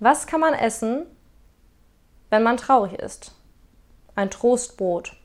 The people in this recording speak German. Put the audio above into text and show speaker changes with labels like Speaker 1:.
Speaker 1: Was kann man essen, wenn man traurig ist? Ein Trostbrot.